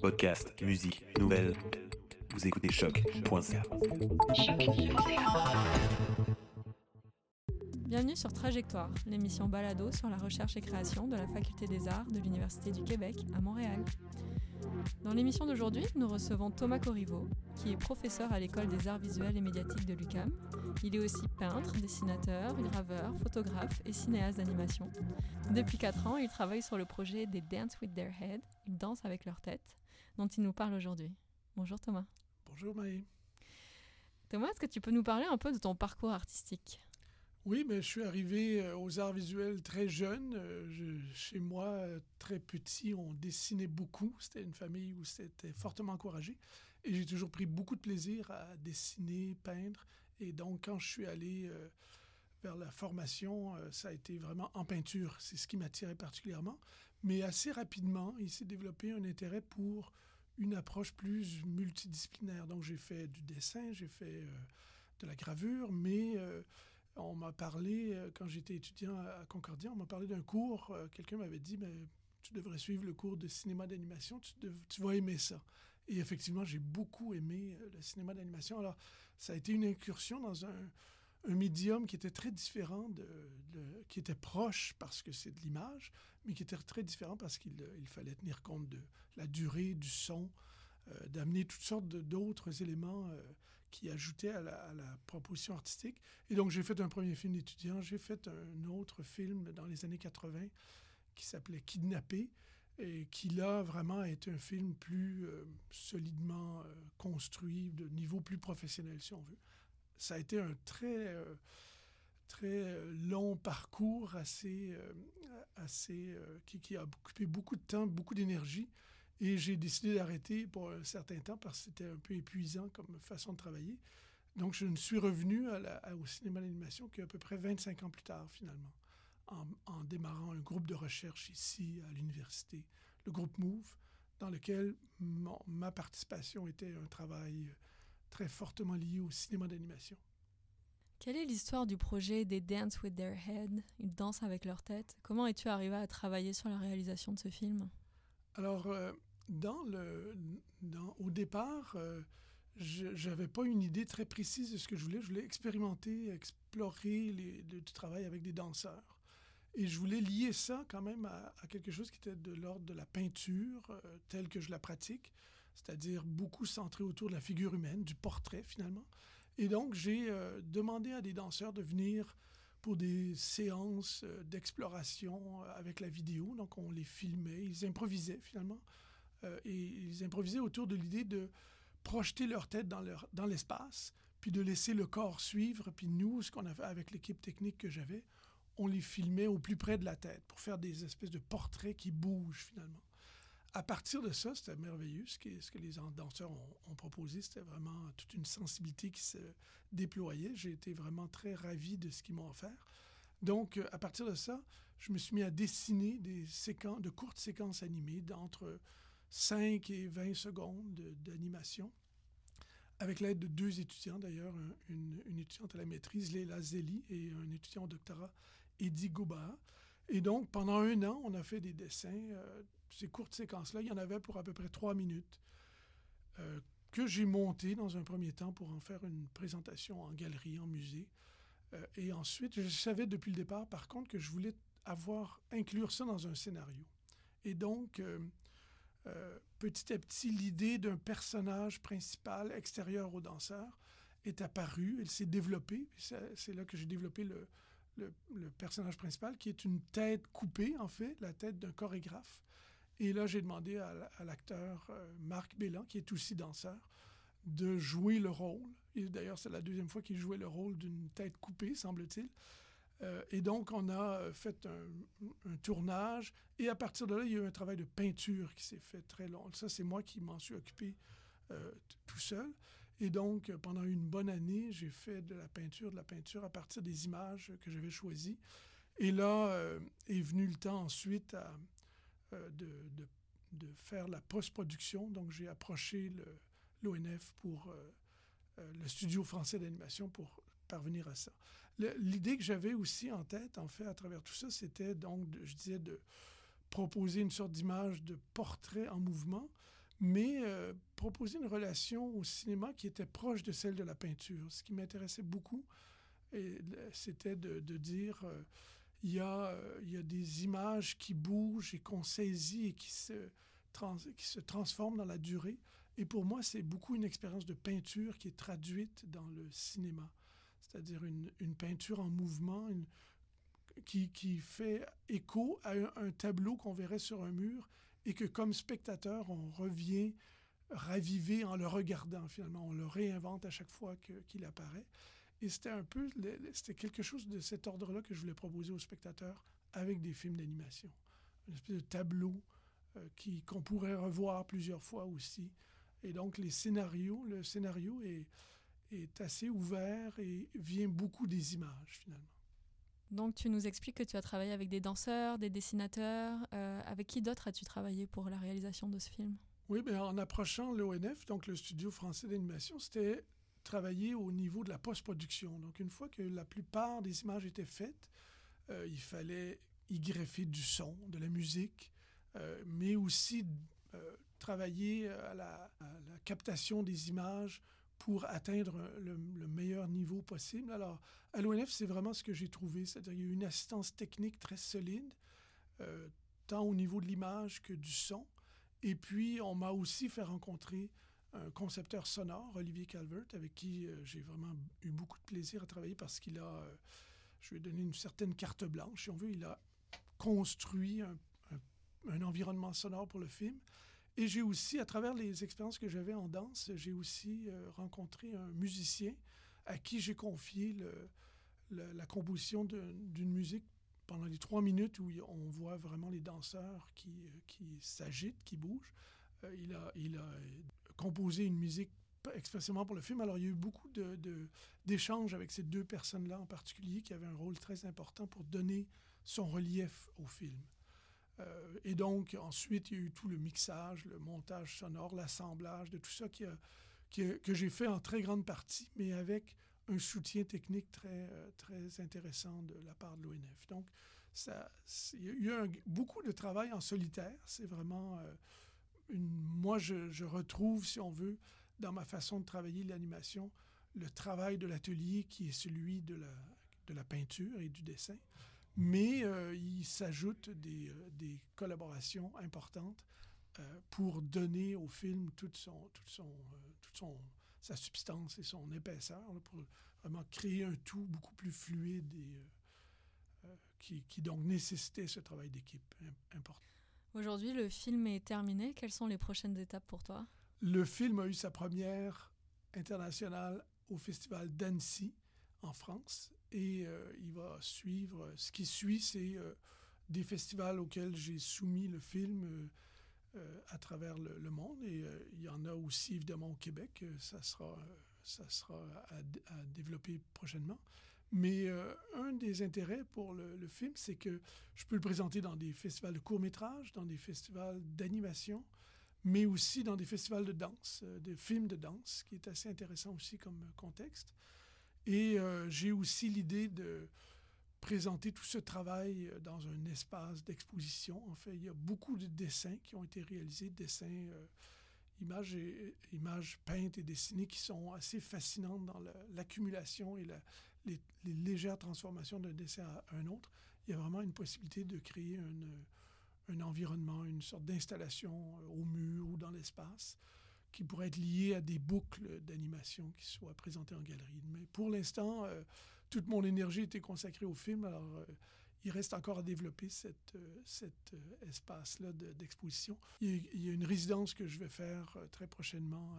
Podcast, musique, nouvelles. Vous écoutez choc.ca. Bienvenue sur Trajectoire, l'émission balado sur la recherche et création de la Faculté des Arts de l'Université du Québec à Montréal. Dans l'émission d'aujourd'hui, nous recevons Thomas Corriveau, qui est professeur à l'École des arts visuels et médiatiques de l'UCAM. Il est aussi peintre, dessinateur, graveur, photographe et cinéaste d'animation. Depuis 4 ans, il travaille sur le projet des Dance with Their Head, ils dansent avec leur tête, dont il nous parle aujourd'hui. Bonjour Thomas. Bonjour Maë. Thomas, est-ce que tu peux nous parler un peu de ton parcours artistique? Oui, mais je suis arrivé euh, aux arts visuels très jeune. Euh, chez moi, euh, très petit, on dessinait beaucoup. C'était une famille où c'était fortement encouragé. Et j'ai toujours pris beaucoup de plaisir à dessiner, peindre. Et donc, quand je suis allé vers la formation, ça a été vraiment en peinture. C'est ce qui m'attirait particulièrement. Mais assez rapidement, il s'est développé un intérêt pour une approche plus multidisciplinaire. Donc, j'ai fait du dessin, j'ai fait de la gravure, mais on m'a parlé, euh, quand j'étais étudiant à Concordia, on m'a parlé d'un cours. Euh, quelqu'un m'avait dit, mais tu devrais suivre le cours de cinéma d'animation, tu, vas aimer ça. Et effectivement, j'ai beaucoup aimé euh, le cinéma d'animation. Alors, ça a été une incursion dans un, médium qui était très différent, de, qui était proche parce que c'est de l'image, mais qui était très différent parce qu'il fallait tenir compte de la durée, du son, euh, d'amener toutes sortes d'autres éléments euh, qui ajoutaient à la, proposition artistique. Et donc, j'ai fait un premier film d'étudiant. J'ai fait un autre film dans les années 80 qui s'appelait Kidnappé et qui, là, vraiment été un film plus euh, solidement construit, de niveau plus professionnel, si on veut. Ça a été un très très long parcours assez, assez qui, qui, a occupé beaucoup de temps, beaucoup d'énergie. Et j'ai décidé d'arrêter pour un certain temps parce que c'était un peu épuisant comme façon de travailler. Donc, je ne suis revenu au cinéma d'animation qu'à peu près 25 ans plus tard, finalement, en, démarrant un groupe de recherche ici à l'université, le groupe MOVE, dans lequel ma participation était un travail très fortement lié au cinéma d'animation. Quelle est l'histoire du projet des Dance with Their Head Ils dansent avec leur tête? Comment es-tu arrivé à travailler sur la réalisation de ce film? Alors, euh, dans le, dans, au départ, euh, je n'avais pas une idée très précise de ce que je voulais. Je voulais expérimenter, explorer les, le, du travail avec des danseurs. Et je voulais lier ça quand même à, quelque chose qui était de l'ordre de la peinture euh, telle que je la pratique, c'est-à-dire beaucoup centré autour de la figure humaine, du portrait finalement. Et donc, j'ai euh, demandé à des danseurs de venir pour des séances d'exploration avec la vidéo. Donc, on les filmait, ils improvisaient finalement. Euh, et ils improvisaient autour de l'idée de projeter leur tête dans, dans l'espace, puis de laisser le corps suivre. Puis nous, ce qu'on a fait avec l'équipe technique que j'avais, on les filmait au plus près de la tête pour faire des espèces de portraits qui bougent finalement. À partir de ça, c'était merveilleux. Ce que, les danseurs ont, proposé, c'était vraiment toute une sensibilité qui se déployait. J'ai été vraiment très ravi de ce qu'ils m'ont offert. Donc, à partir de ça, je me suis mis à dessiner des séquences, de courtes séquences animées d'entre 5 et 20 secondes d'animation, avec l'aide de deux étudiants d'ailleurs, une, étudiante à la maîtrise, Léla Zeli, et un étudiant au doctorat, Eddie Gouba. Et donc, pendant un an, on a fait des dessins. Euh, ces courtes séquences-là, il y en avait pour à peu près trois minutes, euh, que j'ai monté dans un premier temps pour en faire une présentation en galerie, en musée. Euh, et ensuite, je savais depuis le départ, par contre, que je voulais avoir, inclure ça dans un scénario. Et donc, euh, petit à petit, l'idée d'un personnage principal extérieur au danseur est apparue, elle s'est développée. C'est là que j'ai développé le, personnage principal, qui est une tête coupée, en fait, la tête d'un chorégraphe. Et là, j'ai demandé à, l'acteur euh, Marc Bélan, qui est aussi danseur, de jouer le rôle. Et d'ailleurs, c'est la deuxième fois qu'il jouait le rôle d'une tête coupée, semble-t-il. Euh, et donc, on a euh, fait un, tournage. Et à partir de là, il y a eu un travail de peinture qui s'est fait très long. Ça, c'est moi qui m'en suis occupé tout seul. Et donc, pendant une bonne année, j'ai fait de la peinture, de la peinture à partir des images que j'avais choisies. Et là est venu le temps ensuite de, de, faire la post-production. Donc, j'ai approché l'ONF pour le studio français d'animation pour parvenir à ça. L'idée que j'avais aussi en tête, en fait, à travers tout ça, c'était donc, je disais, de proposer une sorte d'image de portrait en mouvement, mais euh, proposer une relation au cinéma qui était proche de celle de la peinture. Ce qui m'intéressait beaucoup, c'était de, dire, euh, il, y a, il y a des images qui bougent et qu'on saisit et qui se, qui se transforment dans la durée. Et pour moi, c'est beaucoup une expérience de peinture qui est traduite dans le cinéma, c'est-à-dire une, une, peinture en mouvement, une, qui, qui, fait écho à un, tableau qu'on verrait sur un mur et que comme spectateur, on revient raviver en le regardant finalement. On le réinvente à chaque fois qu'il apparaît. Et c'était un peu, c'était quelque chose de cet ordre-là que je voulais proposer aux spectateurs avec des films d'animation. Une espèce de tableau euh, qui, qu'on pourrait revoir plusieurs fois aussi. Et donc, les scénarios, le scénario est, est assez ouvert et vient beaucoup des images finalement. Donc tu nous expliques que tu as travaillé avec des danseurs, des dessinateurs. Euh, avec qui d'autre as-tu travaillé pour la réalisation de ce film? Oui, bien, en approchant l'ONF, donc le Studio français d'animation, c'était travailler au niveau de la post-production. Donc une fois que la plupart des images étaient faites, euh, il fallait y greffer du son, de la musique, euh, mais aussi travailler à la, captation des images pour atteindre le, meilleur niveau possible. Alors, à l'ONF, c'est vraiment ce que j'ai trouvé, c'est-à-dire qu'il y a une assistance technique très solide, euh, tant au niveau de l'image que du son. Et puis, on m'a aussi fait rencontrer un concepteur sonore, Olivier Calvert, avec qui euh, j'ai vraiment eu beaucoup de plaisir à travailler parce qu'il a, euh, je lui ai donné une certaine carte blanche, si on veut, il a construit un, environnement sonore pour le film. Et j'ai aussi, à travers les expériences que j'avais en danse, j'ai aussi euh, rencontré un musicien à qui j'ai confié la composition d'une musique pendant les trois minutes où on voit vraiment les danseurs qui, qui s'agitent, qui bougent. Il a composé une musique expressément pour le film. Alors, il y a eu beaucoup d'échanges avec ces deux personnes-là en particulier qui avaient un rôle très important pour donner son relief au film. Euh, et donc, ensuite, il y a eu tout le mixage, le montage sonore, l'assemblage de tout ça qui que j'ai fait en très grande partie, mais avec un soutien technique très, euh, très intéressant de la part de l'ONF. Donc, il y a eu beaucoup de travail en solitaire. C'est vraiment euh, Moi, je, retrouve, si on veut, dans ma façon de travailler l'animation, le travail de l'atelier qui est celui de la, peinture et du dessin mais euh, il s'ajoute des, euh, collaborations importantes euh, pour donner au film toute son, sa substance et son épaisseur, pour vraiment créer un tout beaucoup plus fluide et qui, qui, donc nécessitait ce travail d'équipe important. Aujourd'hui, le film est terminé. Quelles sont les prochaines étapes pour toi? Le film a eu sa première internationale au Festival d'Annecy en France et euh, il va suivre. Ce qui suit, c'est euh, des festivals auxquels j'ai soumis le film euh, à travers le, monde. Et il y en a aussi, évidemment, au Québec. Ça sera, ça sera à, développer prochainement. Mais un des intérêts pour le, film, c'est que je peux le présenter dans des festivals de court-métrage, dans des festivals d'animation, mais aussi dans des festivals de danse, de films de danse, qui est assez intéressant aussi comme contexte. Et euh, j'ai aussi l'idée de présenter tout ce travail euh, dans un espace d'exposition. En fait, il y a beaucoup de dessins qui ont été réalisés, dessins, euh, images, images peintes et dessinées qui sont assez fascinantes dans l'accumulation et la, les, légères transformations d'un dessin à un autre. Il y a vraiment une possibilité de créer un environnement, une sorte d'installation au mur ou dans l'espace qui pourrait être lié à des boucles d'animation qui soient présentées en galerie. Mais pour l'instant, euh, toute mon énergie était consacrée au film, alors euh, il reste encore à développer euh, cet espace-là d'exposition. il, y a une résidence que je vais faire très prochainement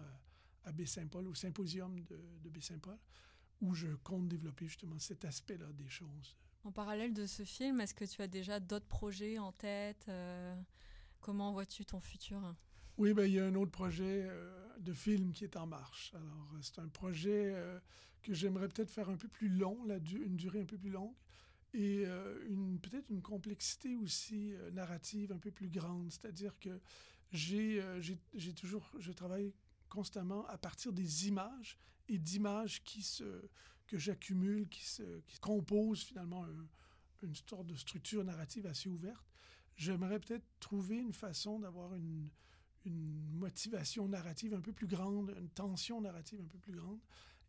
à Baie-Saint-Paul, au symposium de, de Baie-Saint-Paul, où je compte développer justement cet aspect-là des choses. En parallèle de ce film, est-ce que tu as déjà d'autres projets en tête Comment vois-tu ton futur? Oui, ben, il y a un autre projet euh, de film qui est en marche. Alors, euh, c'est un projet euh, que j'aimerais peut-être faire un peu plus long, une durée un peu plus longue, et une, peut-être une complexité aussi narrative un peu plus grande. C'est-à-dire que j'ai, j'ai, toujours, je travaille constamment à partir des images et d'images qui se, que j'accumule, qui se qui composent finalement une sorte de structure narrative assez ouverte. J'aimerais peut-être trouver une façon d'avoir une une motivation narrative un peu plus grande, une tension narrative un peu plus grande.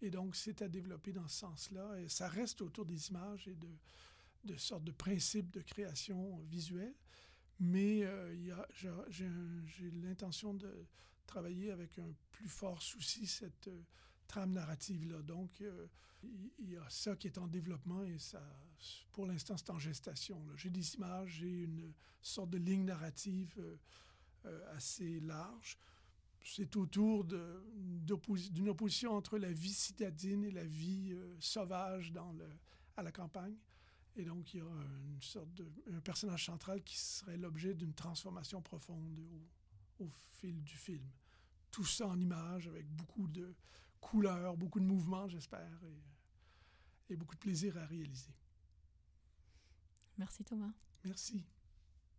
Et donc, c'est à développer dans ce sens-là. Et ça reste autour des images et de, de sortes de principes de création visuelle. Mais euh, j'ai l'intention de travailler avec un plus fort souci cette euh, trame narrative-là. Donc, euh, il y, a ça qui est en développement et ça, pour l'instant, c'est en gestation. J'ai des images, j'ai une sorte de ligne narrative assez large c'est autour d'une opposition entre la vie citadine et la vie euh, sauvage à la campagne. Et donc, il y a une sorte de, un personnage central qui serait l'objet d'une transformation profonde au, fil du film. Tout ça en images, avec beaucoup de couleurs, beaucoup de mouvements, j'espère, et, et beaucoup de plaisir à réaliser. Merci Thomas. Merci.